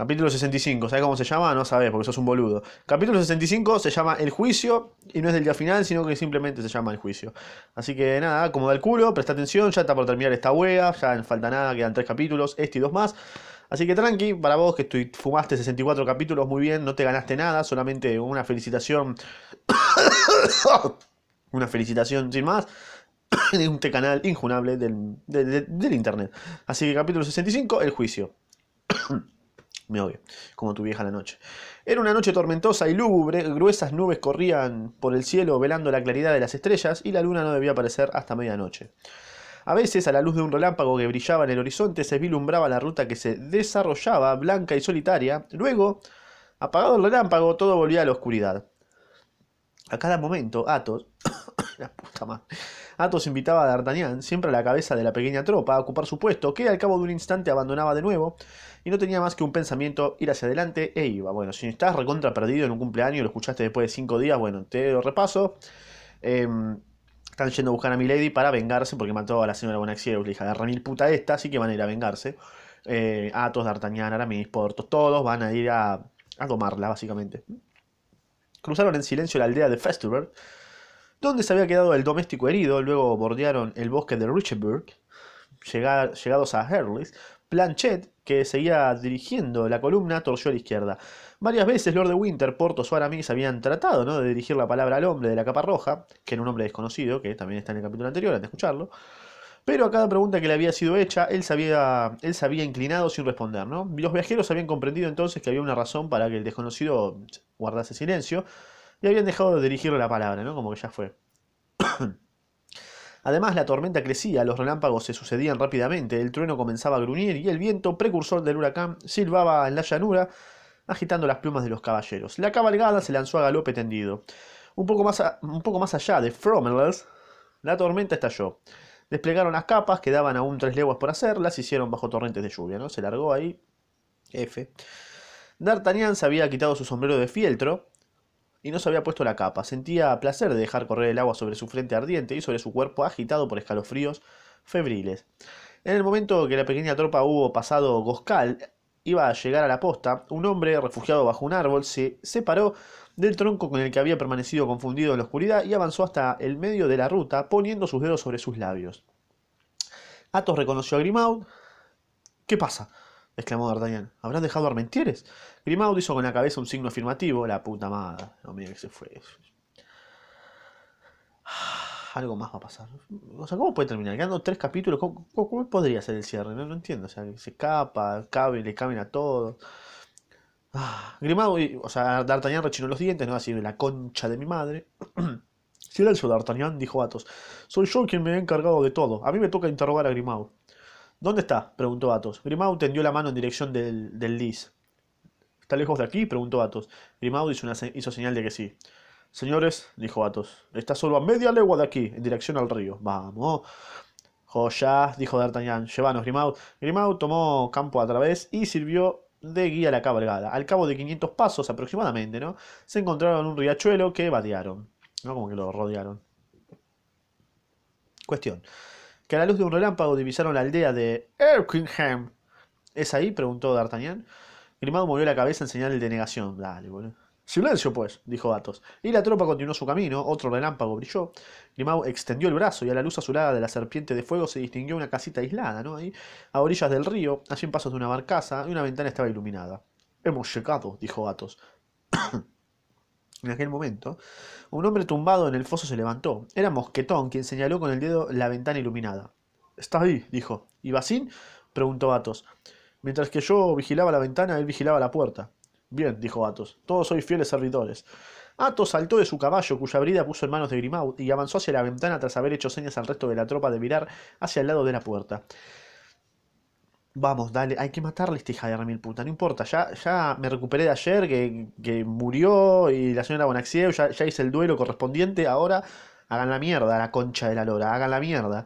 Capítulo 65, ¿sabes cómo se llama? No sabes, porque sos un boludo. Capítulo 65 se llama El Juicio y no es del día final, sino que simplemente se llama El Juicio. Así que nada, como da el culo, presta atención, ya está por terminar esta wea, ya no falta nada, quedan tres capítulos, este y dos más. Así que tranqui, para vos que estoy, fumaste 64 capítulos, muy bien, no te ganaste nada, solamente una felicitación. una felicitación sin más de un canal injunable del internet. Así que capítulo 65, El Juicio. Me odio, como tu vieja la noche. Era una noche tormentosa y lúgubre, gruesas nubes corrían por el cielo velando la claridad de las estrellas y la luna no debía aparecer hasta medianoche. A veces, a la luz de un relámpago que brillaba en el horizonte, se vislumbraba la ruta que se desarrollaba, blanca y solitaria. Luego, apagado el relámpago, todo volvía a la oscuridad. A cada momento, Athos, la puta madre, invitaba a D'Artagnan, siempre a la cabeza de la pequeña tropa, a ocupar su puesto, que al cabo de un instante abandonaba de nuevo, y no tenía más que un pensamiento, ir hacia adelante e iba. Bueno, si estás recontra perdido en un cumpleaños, lo escuchaste después de cinco días, bueno, te lo repaso. Em, están yendo a buscar a Milady para vengarse porque mató a la señora Bonacieux, la hija de Ramil puta esta, así que van a ir a vengarse. Eh, Athos, D'Artagnan, Aramis, Portos, todos van a ir a, a tomarla, básicamente. Cruzaron en silencio la aldea de Festival, donde se había quedado el doméstico herido, luego bordearon el bosque de Richburg, llegados a Herlis, Planchet, que seguía dirigiendo la columna, torció a la izquierda. Varias veces Lord de Winter, Portos o Aramis habían tratado ¿no? de dirigir la palabra al hombre de la capa roja, que era un hombre desconocido, que también está en el capítulo anterior, antes de escucharlo. Pero a cada pregunta que le había sido hecha, él se había, él se había inclinado sin responder. ¿no? Los viajeros habían comprendido entonces que había una razón para que el desconocido guardase silencio, y habían dejado de dirigirle la palabra, ¿no? como que ya fue. Además, la tormenta crecía, los relámpagos se sucedían rápidamente, el trueno comenzaba a gruñir y el viento, precursor del huracán, silbaba en la llanura, agitando las plumas de los caballeros. La cabalgada se lanzó a galope tendido. Un poco más, un poco más allá de Fromelles, la tormenta estalló. Desplegaron las capas, quedaban aún tres leguas por hacerlas, hicieron bajo torrentes de lluvia, ¿no? Se largó ahí. F. D'Artagnan se había quitado su sombrero de fieltro, y no se había puesto la capa. Sentía placer de dejar correr el agua sobre su frente ardiente y sobre su cuerpo agitado por escalofríos febriles. En el momento que la pequeña tropa hubo pasado Goscal, iba a llegar a la posta, un hombre refugiado bajo un árbol se separó del tronco con el que había permanecido confundido en la oscuridad y avanzó hasta el medio de la ruta, poniendo sus dedos sobre sus labios. Athos reconoció a Grimaud. ¿Qué pasa? Exclamó D'Artagnan. ¿Habrán dejado Armentieres? Grimaud hizo con la cabeza un signo afirmativo. La puta madre. No, mira que se fue. Algo más va a pasar. O sea, ¿cómo puede terminar? Quedando tres capítulos. ¿Cómo, podría ser el cierre? No, entiendo. O sea, se escapa, cabe, le caben a todos. Ah, Grimaud, o sea, D'Artagnan rechinó los dientes, no va a decir la concha de mi madre. Silencio, D'Artagnan, dijo Athos. Soy yo quien me he encargado de todo. A mí me toca interrogar a Grimaud. ¿Dónde está? preguntó Athos. Grimaud tendió la mano en dirección del, del lis. ¿Está lejos de aquí? preguntó Athos. Grimaud hizo, hizo señal de que sí. Señores, dijo Athos, está solo a media legua de aquí, en dirección al río. Vamos. Joya, dijo D'Artagnan, llévanos, Grimaud. Grimaud tomó campo a través y sirvió de guía a la cabalgada. Al cabo de 500 pasos aproximadamente, ¿no? Se encontraron un riachuelo que vadearon. ¿No? Como que lo rodearon. Cuestión que a la luz de un relámpago divisaron la aldea de Erkingham. ¿Es ahí? preguntó D'Artagnan. Grimaud movió la cabeza en señal de negación. Dale, boludo. Silencio, pues, dijo Athos. Y la tropa continuó su camino, otro relámpago brilló. Grimaud extendió el brazo y a la luz azulada de la serpiente de fuego se distinguió una casita aislada, ¿no? Ahí, a orillas del río, a cien pasos de una barcaza, y una ventana estaba iluminada. Hemos llegado, dijo Athos. En aquel momento, un hombre tumbado en el foso se levantó. Era Mosquetón quien señaló con el dedo la ventana iluminada. Está ahí, dijo. ¿Y Basín? preguntó Athos. Mientras que yo vigilaba la ventana, él vigilaba la puerta. Bien, dijo Athos. Todos sois fieles servidores. Athos saltó de su caballo, cuya brida puso en manos de Grimaud, y avanzó hacia la ventana tras haber hecho señas al resto de la tropa de mirar hacia el lado de la puerta. Vamos, dale, hay que matarle a hija de remil puta, no importa, ya, ya me recuperé de ayer que, que murió y la señora Bonacieux, ya, ya hice el duelo correspondiente, ahora Hagan la mierda, la concha de la lora, hagan la mierda.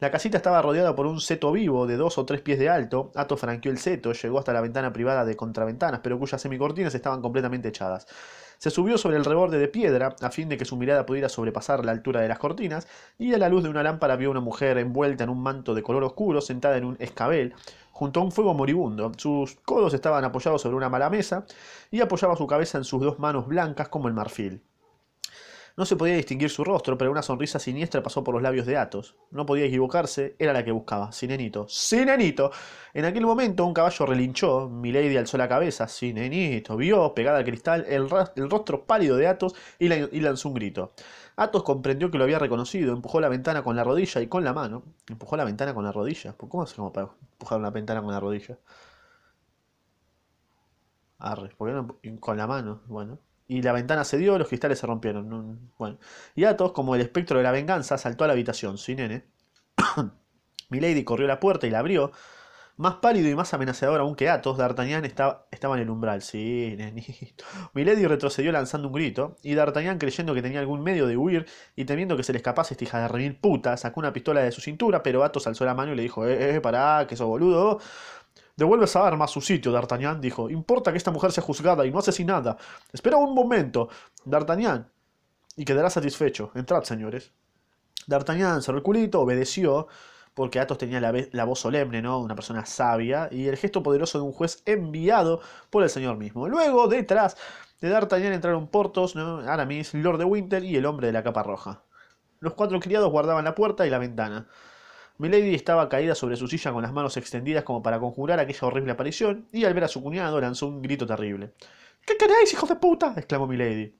La casita estaba rodeada por un seto vivo de dos o tres pies de alto. Atos franqueó el seto, llegó hasta la ventana privada de contraventanas, pero cuyas semicortinas estaban completamente echadas. Se subió sobre el reborde de piedra, a fin de que su mirada pudiera sobrepasar la altura de las cortinas, y a la luz de una lámpara vio una mujer envuelta en un manto de color oscuro, sentada en un escabel, junto a un fuego moribundo. Sus codos estaban apoyados sobre una mala mesa, y apoyaba su cabeza en sus dos manos blancas como el marfil. No se podía distinguir su rostro, pero una sonrisa siniestra pasó por los labios de Athos. No podía equivocarse, era la que buscaba. Sinenito. ¡Sinenito! En aquel momento un caballo relinchó, Milady alzó la cabeza. Sinenito. Vio, pegada al cristal, el, rostro pálido de Athos y, lanzó un grito. Athos comprendió que lo había reconocido, empujó la ventana con la rodilla y con la mano. Empujó la ventana con la rodilla. ¿Cómo se llama para empujar una ventana con la rodilla? Arre, ¿por qué no? Con la mano, bueno y la ventana se dio, los cristales se rompieron. Bueno. Y Athos, como el espectro de la venganza, saltó a la habitación. Sí, nene. Milady corrió a la puerta y la abrió. Más pálido y más amenazador aún que Athos, D'Artagnan estaba, estaba en el umbral. Sí, nenito. Milady retrocedió lanzando un grito, y D'Artagnan, creyendo que tenía algún medio de huir y temiendo que se le escapase esta hija de remil puta, sacó una pistola de su cintura, pero Athos alzó la mano y le dijo: Eh, eh, pará, que sos boludo. Devuelve esa arma a su sitio, D'Artagnan, dijo. Importa que esta mujer sea juzgada y no asesinada. Espera un momento, D'Artagnan, y quedará satisfecho. Entrad, señores. D'Artagnan cerró el culito, obedeció, porque Athos tenía la, voz solemne, ¿no? Una persona sabia, y el gesto poderoso de un juez enviado por el señor mismo. Luego, detrás de D'Artagnan entraron Portos. Aramis, Lord de Winter y el hombre de la capa roja. Los cuatro criados guardaban la puerta y la ventana. Milady estaba caída sobre su silla con las manos extendidas como para conjurar aquella horrible aparición, y al ver a su cuñado lanzó un grito terrible. ¿Qué queréis, hijos de puta? exclamó Milady.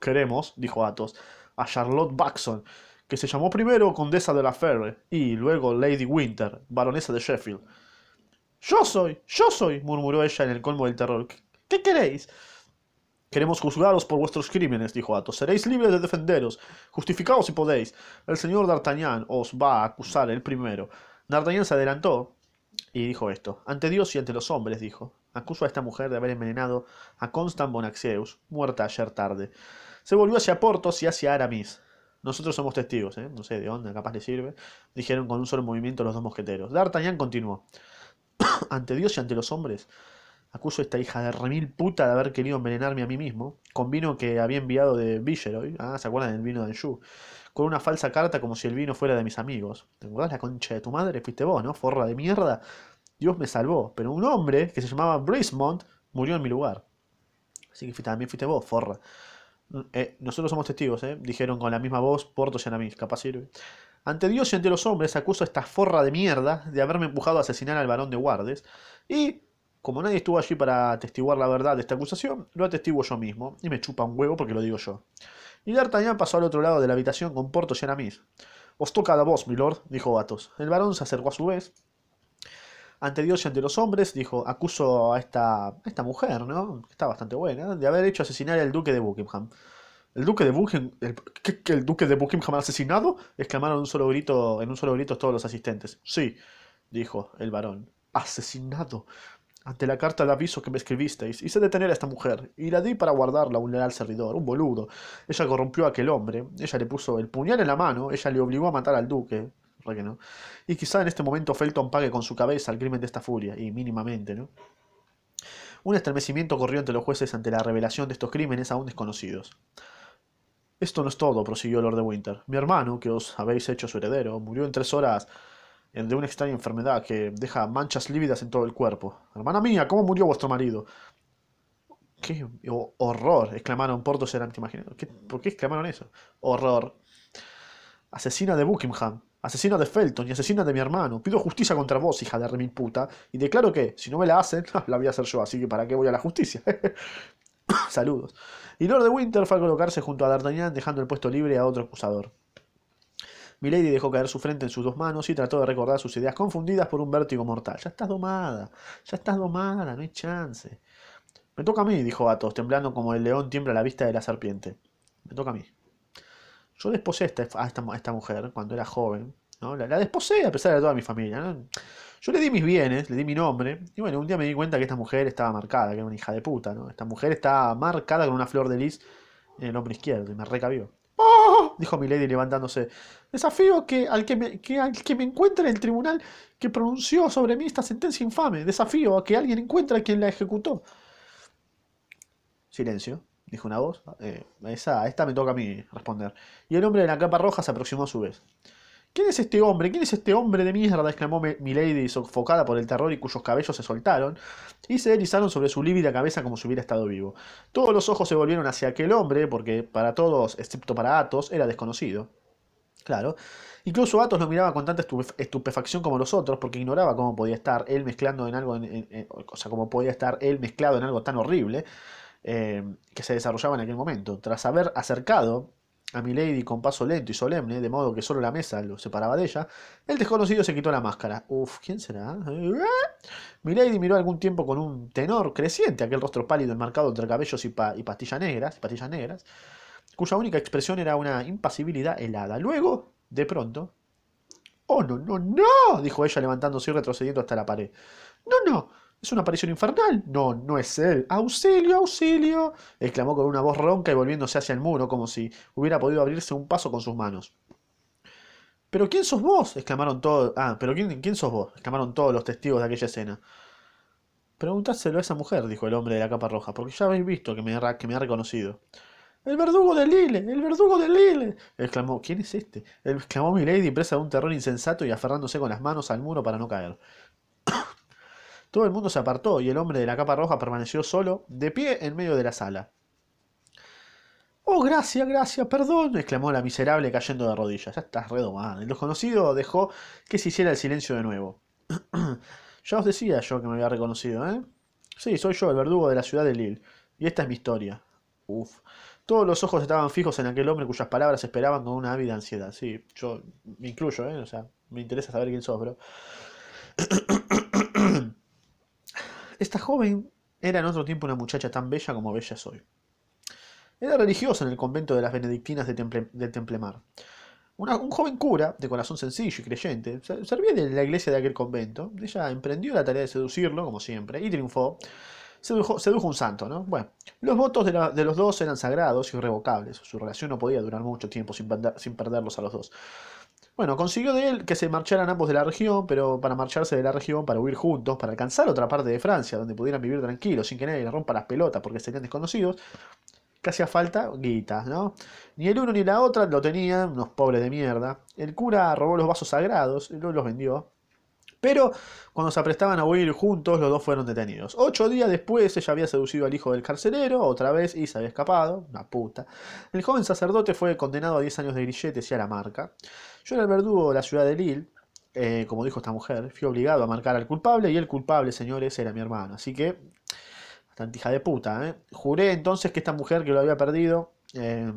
Queremos, dijo Athos, a Charlotte Baxon, que se llamó primero Condesa de la Ferre y luego Lady Winter, baronesa de Sheffield. Yo soy, yo soy, murmuró ella en el colmo del terror. ¿Qué queréis? Queremos juzgaros por vuestros crímenes, dijo Athos. Seréis libres de defenderos. Justificaos si podéis. El señor D'Artagnan os va a acusar el primero. D'Artagnan se adelantó y dijo esto. Ante Dios y ante los hombres, dijo. Acuso a esta mujer de haber envenenado a Constant Bonaxeus, muerta ayer tarde. Se volvió hacia Portos y hacia Aramis. Nosotros somos testigos, ¿eh? No sé de dónde, capaz le sirve. Dijeron con un solo movimiento los dos mosqueteros. D'Artagnan continuó. ante Dios y ante los hombres, Acuso a esta hija de remil puta de haber querido envenenarme a mí mismo, con vino que había enviado de Viceroy, ah, ¿se acuerdan del vino de Anjou? Con una falsa carta como si el vino fuera de mis amigos. ¿Te acuerdas la concha de tu madre? Fuiste vos, ¿no? Forra de mierda. Dios me salvó, pero un hombre que se llamaba Brismont murió en mi lugar. Así que también fuiste vos, forra. Eh, nosotros somos testigos, ¿eh? Dijeron con la misma voz Portos y Anamis, capaz sirve. Ante Dios y ante los hombres acuso a esta forra de mierda de haberme empujado a asesinar al varón de Guardes y como nadie estuvo allí para atestiguar la verdad de esta acusación, lo atestiguo yo mismo, y me chupa un huevo porque lo digo yo. Y D'Artagnan pasó al otro lado de la habitación con Portos y Aramis. Os toca a vos, milord, dijo Athos. El varón se acercó a su vez. Ante Dios y ante los hombres, dijo, acuso a esta, esta mujer, ¿no? Está bastante buena, de haber hecho asesinar al duque de Buckingham. ¿El duque de Buckingham? El, ¿qué, el duque de Buckingham ha asesinado? exclamaron un solo grito, en un solo grito todos los asistentes. Sí, dijo el varón. Asesinado ante la carta de aviso que me escribisteis, hice detener a esta mujer, y la di para guardarla a un leal servidor, un boludo. Ella corrompió a aquel hombre, ella le puso el puñal en la mano, ella le obligó a matar al duque, que no. Y quizá en este momento Felton pague con su cabeza el crimen de esta furia, y mínimamente, ¿no? Un estremecimiento corrió entre los jueces ante la revelación de estos crímenes aún desconocidos. Esto no es todo, prosiguió Lord de Winter. Mi hermano, que os habéis hecho su heredero, murió en tres horas de una extraña enfermedad que deja manchas lívidas en todo el cuerpo. Hermana mía, ¿cómo murió vuestro marido? ¡Qué horror! exclamaron Portos y ¿Qué, ¿Por qué exclamaron eso? Horror. Asesina de Buckingham, asesina de Felton y asesina de mi hermano. Pido justicia contra vos, hija de remil puta, y declaro que, si no me la hacen, la voy a hacer yo, así que ¿para qué voy a la justicia? Saludos. Y Lord de Winter fue a colocarse junto a D'Artagnan, dejando el puesto libre a otro acusador. Milady dejó caer su frente en sus dos manos y trató de recordar sus ideas confundidas por un vértigo mortal. Ya estás domada, ya estás domada, no hay chance. Me toca a mí, dijo Athos, temblando como el león tiembla a la vista de la serpiente. Me toca a mí. Yo desposé a esta, mujer cuando era joven. ¿no? La, desposé a pesar de toda mi familia. Yo le di mis bienes, le di mi nombre. Y bueno, un día me di cuenta que esta mujer estaba marcada, que era una hija de puta. ¿no? Esta mujer estaba marcada con una flor de lis en el hombro izquierdo y me recabió. ¡Oh! Dijo Milady levantándose. Desafío que al que, me, que al que me encuentre en el tribunal que pronunció sobre mí esta sentencia infame. Desafío a que alguien encuentre a quien la ejecutó. Silencio, dijo una voz. Eh, esa, esta me toca a mí responder. Y el hombre de la capa roja se aproximó a su vez. ¿Quién es este hombre? ¿Quién es este hombre de mierda? exclamó Milady, sofocada por el terror y cuyos cabellos se soltaron y se deslizaron sobre su lívida cabeza como si hubiera estado vivo. Todos los ojos se volvieron hacia aquel hombre, porque para todos, excepto para Athos, era desconocido. Claro. Incluso Athos lo miraba con tanta estupefacción como los otros, porque ignoraba cómo podía estar él mezclando en algo, o sea, cómo podía estar él mezclado en algo tan horrible eh, que se desarrollaba en aquel momento. Tras haber acercado a Milady con paso lento y solemne, de modo que solo la mesa lo separaba de ella, el desconocido se quitó la máscara. Uf, ¿quién será? Milady miró algún tiempo con un tenor creciente aquel rostro pálido enmarcado entre cabellos y, pastillas negras, pastillas negras, cuya única expresión era una impasibilidad helada. Luego, de pronto, ¡Oh, no, no, no! dijo ella levantándose y retrocediendo hasta la pared. No, no, ¿Es una aparición infernal? No, no es él. ¡Auxilio, auxilio! exclamó con una voz ronca y volviéndose hacia el muro, como si hubiera podido abrirse un paso con sus manos. ¿Pero quién sos vos? exclamaron todos. Ah, ¿pero quién, quién sos vos? exclamaron todos los testigos de aquella escena. Preguntáselo a esa mujer, dijo el hombre de la capa roja, porque ya habéis visto que me, que me ha reconocido. ¡El verdugo de Lille! ¡El verdugo de Lille! exclamó. ¿Quién es este? exclamó Milady, presa de un terror insensato y aferrándose con las manos al muro para no caer. Todo el mundo se apartó y el hombre de la capa roja permaneció solo, de pie en medio de la sala. Oh, gracias, gracias, perdón, exclamó la miserable cayendo de rodillas. Ya estás redomado. El desconocido dejó que se hiciera el silencio de nuevo. ya os decía yo que me había reconocido, ¿eh? Sí, soy yo, el verdugo de la ciudad de Lille. Y esta es mi historia. Uf. Todos los ojos estaban fijos en aquel hombre cuyas palabras esperaban con una ávida ansiedad. Sí, yo me incluyo, ¿eh? O sea, me interesa saber quién sos, bro. Esta joven era en otro tiempo una muchacha tan bella como bella soy. Era religiosa en el convento de las benedictinas de, Templemar. un joven cura, de corazón sencillo y creyente, servía de la iglesia de aquel convento. Ella emprendió la tarea de seducirlo, como siempre, y triunfó. Sedujo, sedujo un santo, ¿no? Bueno, los votos de, los dos eran sagrados y irrevocables. Su relación no podía durar mucho tiempo sin perderlos a los dos. Bueno, consiguió de él que se marcharan ambos de la región, pero para marcharse de la región, para huir juntos, para alcanzar otra parte de Francia, donde pudieran vivir tranquilos, sin que nadie les rompa las pelotas porque serían desconocidos, que hacía falta guitas, ¿no? Ni el uno ni la otra lo tenían, unos pobres de mierda. El cura robó los vasos sagrados, y luego los vendió. Pero cuando se aprestaban a huir juntos, los dos fueron detenidos. Ocho días después, ella había seducido al hijo del carcelero, otra vez, y se había escapado. Una puta. El joven sacerdote fue condenado a 10 años de grilletes y a la marca. Yo era el verdugo de la ciudad de Lille, eh, como dijo esta mujer, fui obligado a marcar al culpable y el culpable, señores, era mi hermano. Así que, bastante hija de puta. ¿eh? Juré entonces que esta mujer que lo había perdido, eh,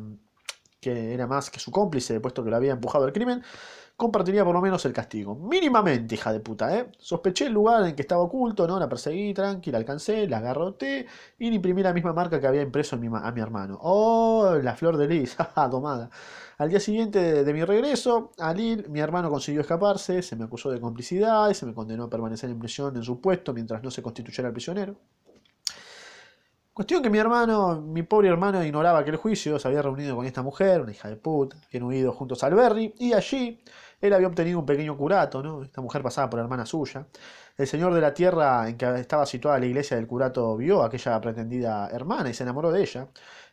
que era más que su cómplice, puesto que lo había empujado al crimen, compartiría por lo menos el castigo. Mínimamente, hija de puta, ¿eh? Sospeché el lugar en que estaba oculto, ¿no? La perseguí, tranquila, alcancé, la agarroté y le imprimí la misma marca que había impreso a mi hermano. ¡Oh! La flor de lis, tomada. Al día siguiente de, mi regreso a Lille, mi hermano consiguió escaparse, se me acusó de complicidad y se me condenó a permanecer en prisión en su puesto mientras no se constituyera el prisionero. Cuestión que mi hermano, mi pobre hermano, ignoraba que el juicio se había reunido con esta mujer, una hija de puta, han huido juntos al Berry, y allí él había obtenido un pequeño curato, ¿no? Esta mujer pasaba por hermana suya. El señor de la tierra en que estaba situada la iglesia del curato vio a aquella pretendida hermana y se enamoró de ella,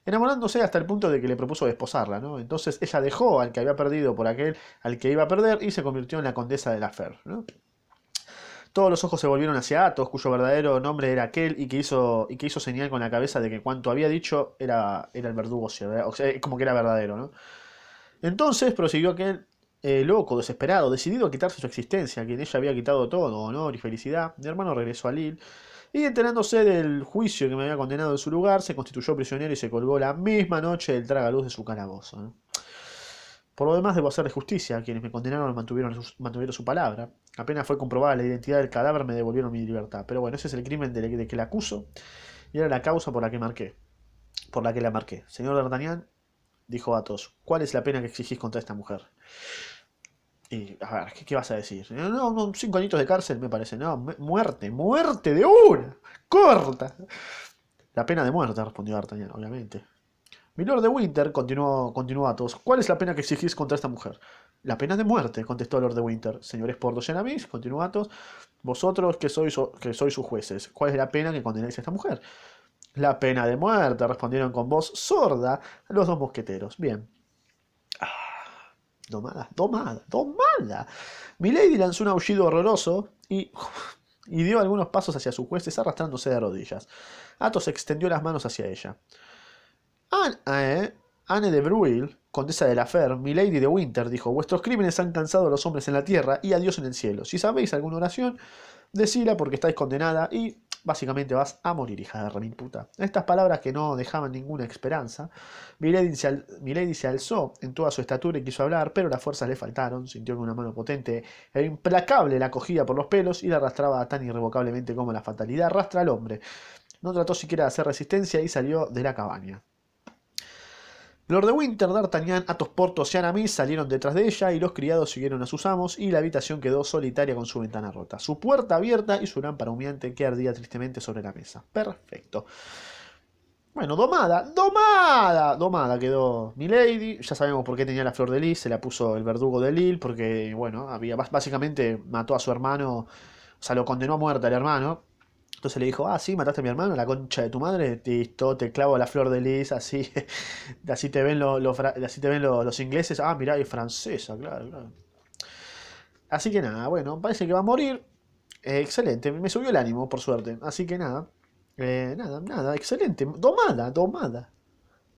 enamorándose hasta el punto de que le propuso desposarla, ¿no? Entonces ella dejó al que había perdido por aquel al que iba a perder y se convirtió en la condesa de la Fer, ¿no? Todos los ojos se volvieron hacia Athos, cuyo verdadero nombre era aquel y que hizo, y que hizo señal con la cabeza de que cuanto había dicho era, era el verdugo, o sea, como que era verdadero, ¿no? Entonces prosiguió aquel eh, loco, desesperado, decidido a quitarse su existencia, a quien ella había quitado todo, honor y felicidad, mi hermano regresó a Lille y enterándose del juicio que me había condenado en su lugar, se constituyó prisionero y se colgó la misma noche del tragaluz de su calabozo. Por lo demás, debo hacerle justicia. Quienes me condenaron mantuvieron su, mantuvieron su palabra. Apenas fue comprobada la identidad del cadáver, me devolvieron mi libertad. Pero bueno, ese es el crimen de, de que la acuso y era la causa por la que marqué. Por la que la marqué. Señor D'Artagnan, dijo Athos, ¿cuál es la pena que exigís contra esta mujer? Y, a ver, ¿qué, vas a decir? No, no, cinco añitos de cárcel me parece. No, muerte, muerte de una. Corta. La pena de muerte, respondió D'Artagnan, obviamente. Milord de Winter, continuó, continuó Athos, ¿cuál es la pena que exigís contra esta mujer? La pena de muerte, contestó Lord de Winter. Señores Aramis, continuó Athos, vosotros que sois, que sois sus jueces, ¿cuál es la pena que condenáis a esta mujer? La pena de muerte, respondieron con voz sorda los dos mosqueteros. Bien. Ah, domada, domada, domada. Milady lanzó un aullido horroroso y, y dio algunos pasos hacia sus jueces arrastrándose de rodillas. Athos extendió las manos hacia ella. Anne, Anne de Bruil, condesa de la Fer, Milady de Winter, dijo, vuestros crímenes han cansado a los hombres en la tierra y a Dios en el cielo. Si sabéis alguna oración, decila porque estáis condenada y básicamente vas a morir, hija de remil puta. Estas palabras que no dejaban ninguna esperanza, Milady se, se, alzó en toda su estatura y quiso hablar, pero las fuerzas le faltaron, sintió que una mano potente e implacable la cogía por los pelos y la arrastraba tan irrevocablemente como la fatalidad arrastra al hombre. No trató siquiera de hacer resistencia y salió de la cabaña. Lord de Winter, D'Artagnan, Athos, Porthos y Aramis salieron detrás de ella y los criados siguieron a sus amos y la habitación quedó solitaria con su ventana rota, su puerta abierta y su lámpara humeante que ardía tristemente sobre la mesa. Perfecto. Bueno, domada, domada, domada quedó Milady. Ya sabemos por qué tenía la flor de lis, se la puso el verdugo de Lille, porque, bueno, había básicamente mató a su hermano, o sea, lo condenó a muerte al hermano, entonces le dijo, ah, sí, mataste a mi hermano, la concha de tu madre, listo, te clavo la flor de lis, así, así te ven, los, así te ven los, ingleses, ah, mirá, es francesa, claro, claro. Así que nada, bueno, parece que va a morir. Excelente, me subió el ánimo, por suerte. Así que nada, eh, nada, nada, excelente. Domada, domada.